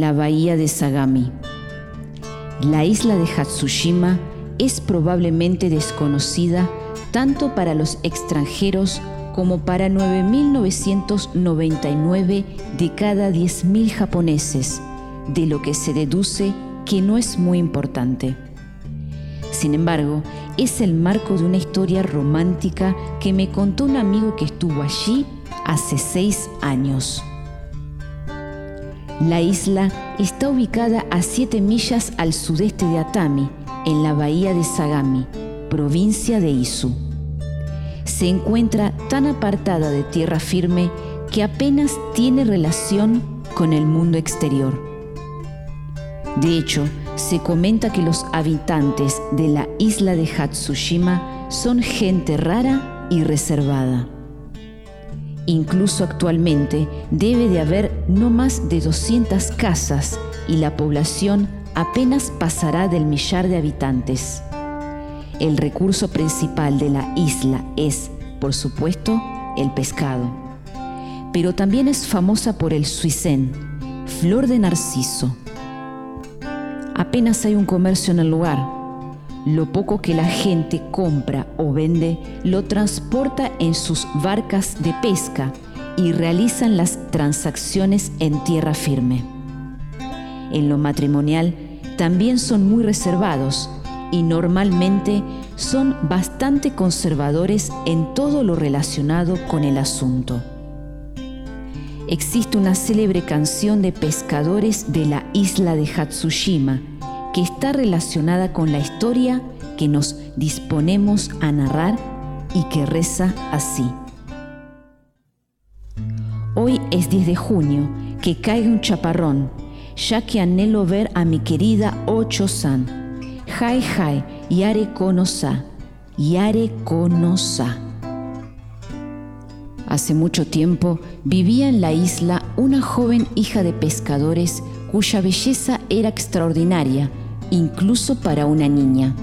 la bahía de Sagami. La isla de Hatsushima es probablemente desconocida tanto para los extranjeros como para 9.999 de cada 10.000 japoneses, de lo que se deduce que no es muy importante. Sin embargo, es el marco de una historia romántica que me contó un amigo que estuvo allí hace seis años. La isla está ubicada a 7 millas al sudeste de Atami, en la bahía de Sagami, provincia de Izu. Se encuentra tan apartada de tierra firme que apenas tiene relación con el mundo exterior. De hecho, se comenta que los habitantes de la isla de Hatsushima son gente rara y reservada. Incluso actualmente debe de haber no más de 200 casas y la población apenas pasará del millar de habitantes. El recurso principal de la isla es, por supuesto, el pescado. Pero también es famosa por el suicén, flor de narciso. Apenas hay un comercio en el lugar. Lo poco que la gente compra o vende lo transporta en sus barcas de pesca y realizan las transacciones en tierra firme. En lo matrimonial también son muy reservados y normalmente son bastante conservadores en todo lo relacionado con el asunto. Existe una célebre canción de pescadores de la isla de Hatsushima que está relacionada con la historia que nos disponemos a narrar y que reza así. Hoy es 10 de junio, que caiga un chaparrón, ya que anhelo ver a mi querida Ocho-san. Jai Jai, Yare Konosa, Yare Konosa. Hace mucho tiempo vivía en la isla una joven hija de pescadores cuya belleza era extraordinaria, incluso para una niña.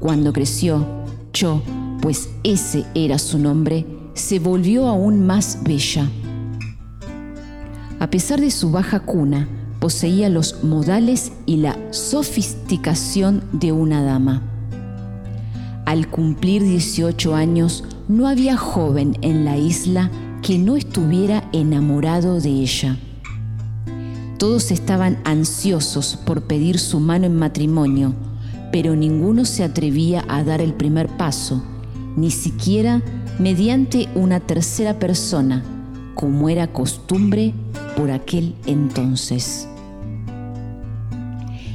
Cuando creció, Cho, pues ese era su nombre, se volvió aún más bella. A pesar de su baja cuna, poseía los modales y la sofisticación de una dama. Al cumplir 18 años, no había joven en la isla que no estuviera enamorado de ella. Todos estaban ansiosos por pedir su mano en matrimonio, pero ninguno se atrevía a dar el primer paso, ni siquiera mediante una tercera persona, como era costumbre por aquel entonces.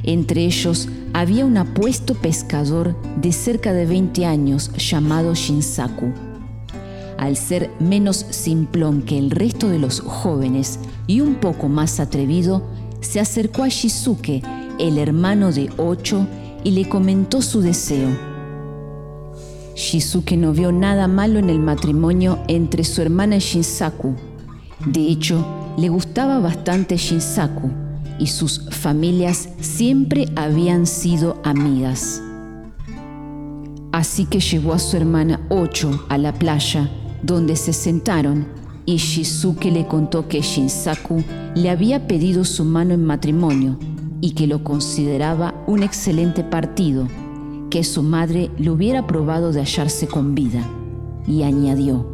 Entre ellos había un apuesto pescador de cerca de 20 años llamado Shinsaku. Al ser menos simplón que el resto de los jóvenes y un poco más atrevido, se acercó a Shizuke, el hermano de Ocho, y le comentó su deseo. Shizuke no vio nada malo en el matrimonio entre su hermana Shinsaku. De hecho, le gustaba bastante Shinsaku y sus familias siempre habían sido amigas. Así que llevó a su hermana Ocho a la playa, donde se sentaron y Shizuke le contó que Shinsaku le había pedido su mano en matrimonio y que lo consideraba un excelente partido, que su madre le hubiera probado de hallarse con vida, y añadió,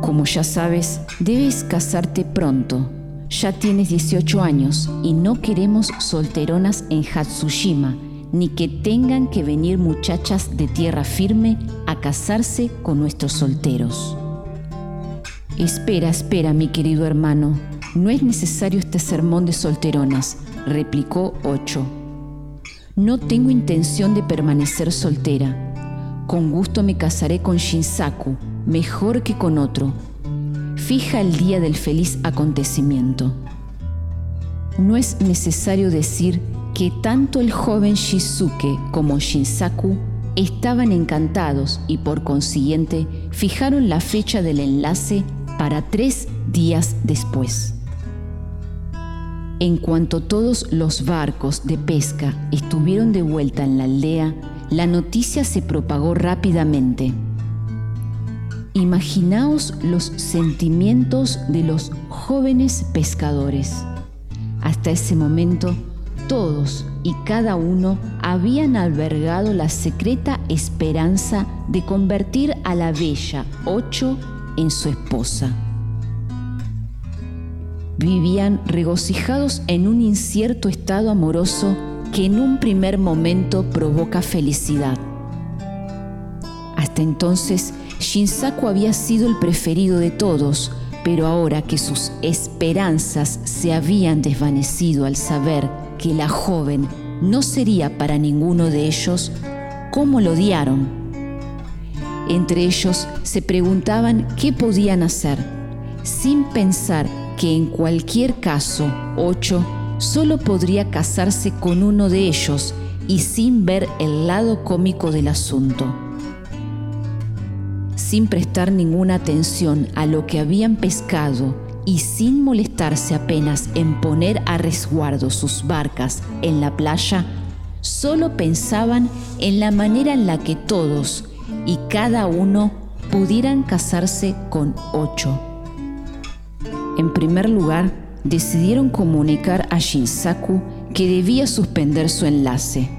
Como ya sabes, debes casarte pronto, ya tienes 18 años y no queremos solteronas en Hatsushima, ni que tengan que venir muchachas de tierra firme a casarse con nuestros solteros. Espera, espera, mi querido hermano, no es necesario este sermón de solteronas, replicó Ocho. No tengo intención de permanecer soltera. Con gusto me casaré con Shinsaku, mejor que con otro. Fija el día del feliz acontecimiento. No es necesario decir que tanto el joven Shizuke como Shinsaku estaban encantados y por consiguiente fijaron la fecha del enlace para tres días después. En cuanto todos los barcos de pesca estuvieron de vuelta en la aldea, la noticia se propagó rápidamente. Imaginaos los sentimientos de los jóvenes pescadores. Hasta ese momento, todos y cada uno habían albergado la secreta esperanza de convertir a la bella Ocho en su esposa. Vivían regocijados en un incierto estado amoroso que en un primer momento provoca felicidad. Hasta entonces, Shinsaku había sido el preferido de todos, pero ahora que sus esperanzas se habían desvanecido al saber que la joven no sería para ninguno de ellos, ¿cómo lo odiaron? Entre ellos se preguntaban qué podían hacer, sin pensar que en cualquier caso Ocho solo podría casarse con uno de ellos y sin ver el lado cómico del asunto sin prestar ninguna atención a lo que habían pescado y sin molestarse apenas en poner a resguardo sus barcas en la playa, solo pensaban en la manera en la que todos y cada uno pudieran casarse con ocho. En primer lugar, decidieron comunicar a Shinsaku que debía suspender su enlace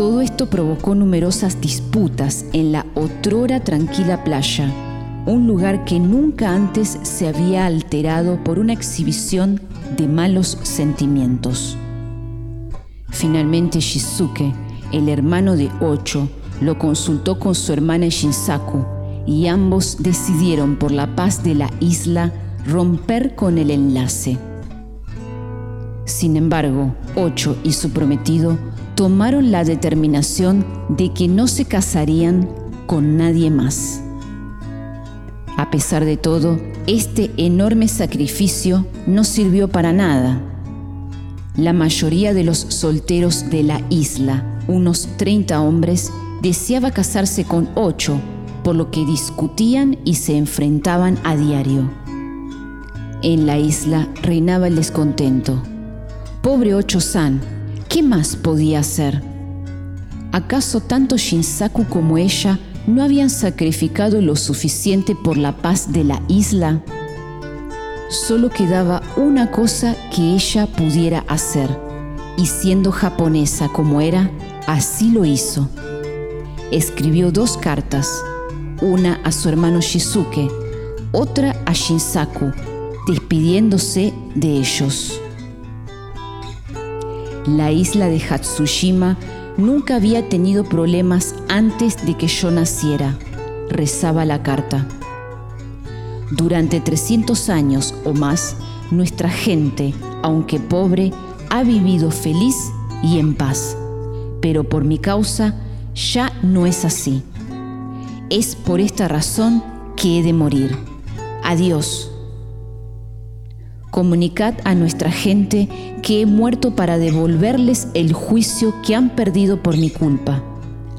todo esto provocó numerosas disputas en la otrora tranquila playa, un lugar que nunca antes se había alterado por una exhibición de malos sentimientos. Finalmente Shizuke, el hermano de Ocho, lo consultó con su hermana Shinsaku y ambos decidieron por la paz de la isla romper con el enlace. Sin embargo, Ocho y su prometido tomaron la determinación de que no se casarían con nadie más. A pesar de todo, este enorme sacrificio no sirvió para nada. La mayoría de los solteros de la isla, unos 30 hombres, deseaba casarse con ocho, por lo que discutían y se enfrentaban a diario. En la isla reinaba el descontento. Pobre Ocho-san, ¿Qué más podía hacer? ¿Acaso tanto Shinsaku como ella no habían sacrificado lo suficiente por la paz de la isla? Solo quedaba una cosa que ella pudiera hacer, y siendo japonesa como era, así lo hizo. Escribió dos cartas, una a su hermano Shizuke, otra a Shinsaku, despidiéndose de ellos. La isla de Hatsushima nunca había tenido problemas antes de que yo naciera, rezaba la carta. Durante 300 años o más, nuestra gente, aunque pobre, ha vivido feliz y en paz. Pero por mi causa ya no es así. Es por esta razón que he de morir. Adiós Comunicad a nuestra gente que he muerto para devolverles el juicio que han perdido por mi culpa.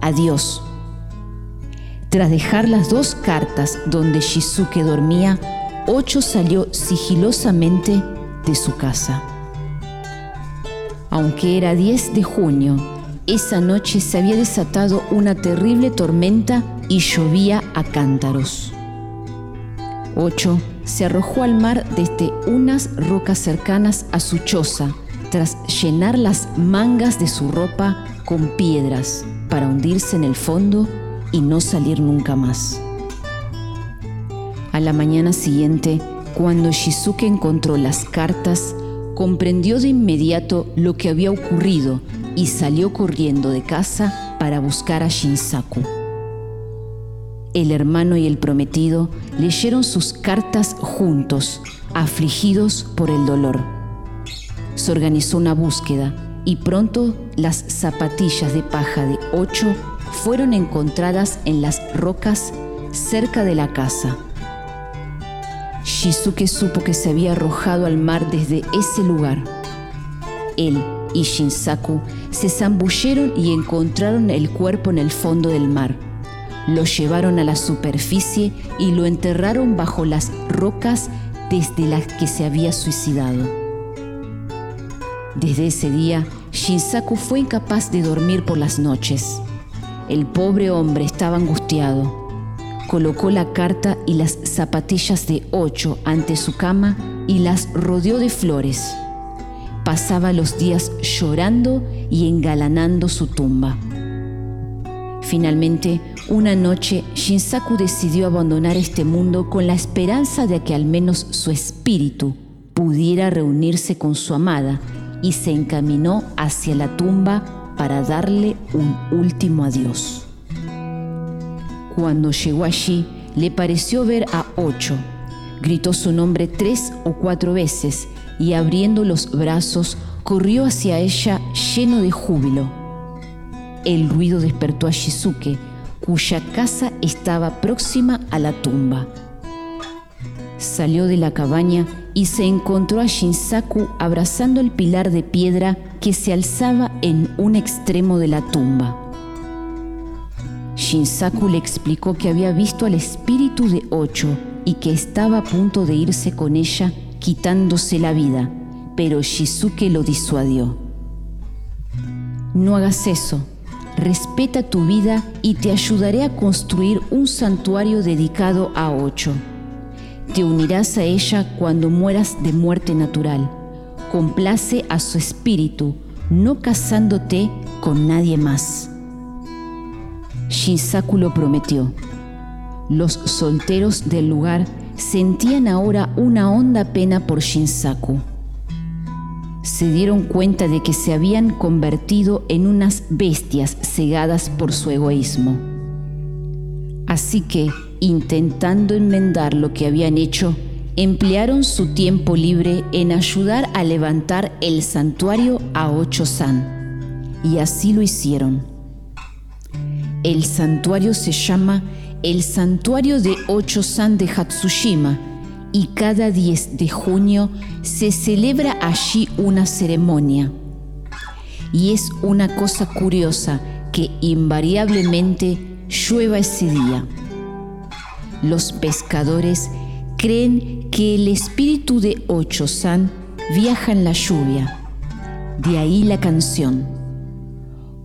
Adiós. Tras dejar las dos cartas donde Shizuke dormía, Ocho salió sigilosamente de su casa. Aunque era 10 de junio, esa noche se había desatado una terrible tormenta y llovía a cántaros. Ocho se arrojó al mar desde unas rocas cercanas a su choza, tras llenar las mangas de su ropa con piedras para hundirse en el fondo y no salir nunca más. A la mañana siguiente, cuando Shizuke encontró las cartas, comprendió de inmediato lo que había ocurrido y salió corriendo de casa para buscar a Shinsaku. El hermano y el prometido leyeron sus cartas juntos, afligidos por el dolor. Se organizó una búsqueda y pronto las zapatillas de paja de ocho fueron encontradas en las rocas cerca de la casa. Shizuke supo que se había arrojado al mar desde ese lugar. Él y Shinsaku se zambulleron y encontraron el cuerpo en el fondo del mar lo llevaron a la superficie y lo enterraron bajo las rocas desde las que se había suicidado. Desde ese día, Shinsaku fue incapaz de dormir por las noches. El pobre hombre estaba angustiado. colocó la carta y las zapatillas de ocho ante su cama y las rodeó de flores. Pasaba los días llorando y engalanando su tumba. Finalmente, una noche, Shinsaku decidió abandonar este mundo con la esperanza de que al menos su espíritu pudiera reunirse con su amada y se encaminó hacia la tumba para darle un último adiós. Cuando llegó allí, le pareció ver a Ocho. Gritó su nombre tres o cuatro veces y abriendo los brazos corrió hacia ella lleno de júbilo el ruido despertó a Shizuke, cuya casa estaba próxima a la tumba. Salió de la cabaña y se encontró a Shinsaku abrazando el pilar de piedra que se alzaba en un extremo de la tumba. Shinsaku le explicó que había visto al espíritu de Ocho y que estaba a punto de irse con ella quitándose la vida, pero Shizuke lo disuadió. No hagas eso, respeta tu vida y te ayudaré a construir un santuario dedicado a Ocho. Te unirás a ella cuando mueras de muerte natural. Complace a su espíritu, no casándote con nadie más. Shinsaku lo prometió. Los solteros del lugar sentían ahora una honda pena por Shinsaku se dieron cuenta de que se habían convertido en unas bestias cegadas por su egoísmo. Así que, intentando enmendar lo que habían hecho, emplearon su tiempo libre en ayudar a levantar el santuario a Ocho-san. Y así lo hicieron. El santuario se llama el Santuario de Ocho-san de Hatsushima y cada 10 de junio se celebra allí una ceremonia. Y es una cosa curiosa que invariablemente llueva ese día. Los pescadores creen que el espíritu de Ocho-san viaja en la lluvia. De ahí la canción.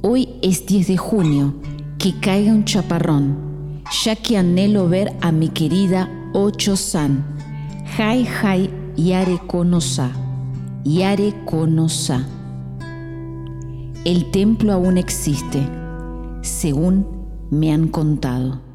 Hoy es 10 de junio, que caiga un chaparrón, ya que anhelo ver a mi querida Ocho-san Hai Hai Yare Konosa. Yare Konosa. El templo aún existe, según me han contado.